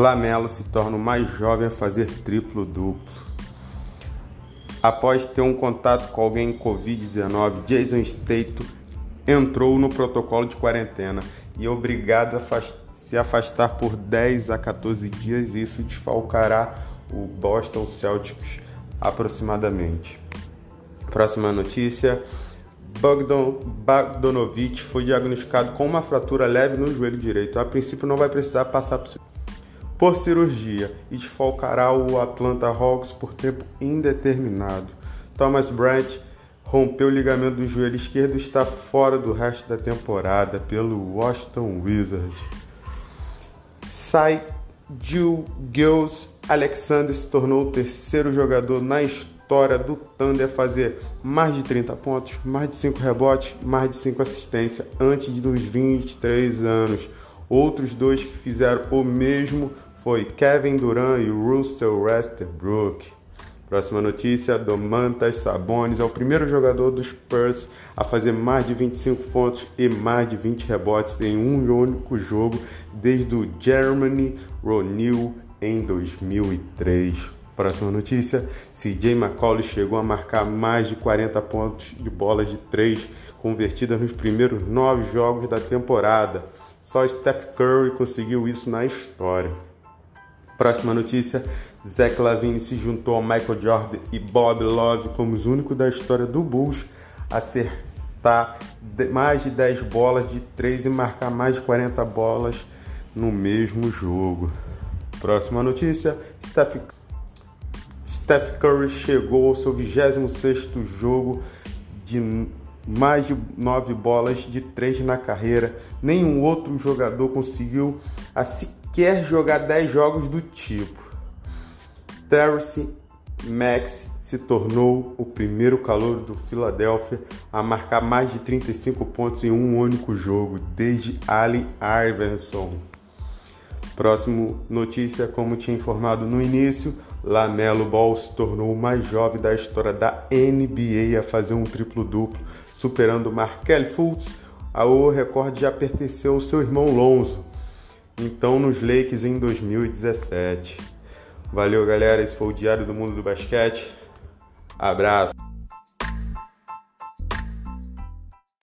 Lamelo se torna o mais jovem a fazer triplo-duplo. Após ter um contato com alguém com Covid-19, Jason Statham entrou no protocolo de quarentena e é obrigado a se afastar por 10 a 14 dias. Isso desfalcará o Boston Celtics aproximadamente. Próxima notícia. Bogdan Bogdanovic foi diagnosticado com uma fratura leve no joelho direito. A princípio não vai precisar passar por cirurgia e desfalcará o Atlanta Hawks por tempo indeterminado. Thomas Bryant rompeu o ligamento do joelho esquerdo e está fora do resto da temporada pelo Washington Wizards. Sai Jill Gills Alexander se tornou o terceiro jogador na história do Thunder a fazer mais de 30 pontos, mais de 5 rebotes, mais de 5 assistências antes dos 23 anos. Outros dois que fizeram o mesmo foi Kevin Durant e Russell Westbrook. Próxima notícia: Domantas Sabonis é o primeiro jogador dos Spurs a fazer mais de 25 pontos e mais de 20 rebotes em um único jogo desde o Germany Ronil em 2003. Próxima notícia: CJ McCollum chegou a marcar mais de 40 pontos de bolas de 3 convertidas nos primeiros nove jogos da temporada. Só Steph Curry conseguiu isso na história. Próxima notícia: Zach Lavine se juntou a Michael Jordan e Bob Love como os únicos da história do Bulls a acertar mais de 10 bolas de 3 e marcar mais de 40 bolas no mesmo jogo. Próxima notícia: Steph, Steph Curry chegou ao seu 26º jogo de mais de 9 bolas de 3 na carreira. Nenhum outro jogador conseguiu a sequer jogar 10 jogos do tipo. Terrence Max se tornou o primeiro calor do Philadelphia a marcar mais de 35 pontos em um único jogo desde Allen Iverson. Próximo notícia, como tinha informado no início, Lamelo Ball se tornou o mais jovem da história da NBA a fazer um triplo-duplo, superando Markel Fultz. O recorde já pertenceu ao seu irmão Lonzo, então nos Lakers em 2017. Valeu, galera. Esse foi o Diário do Mundo do Basquete. Abraço.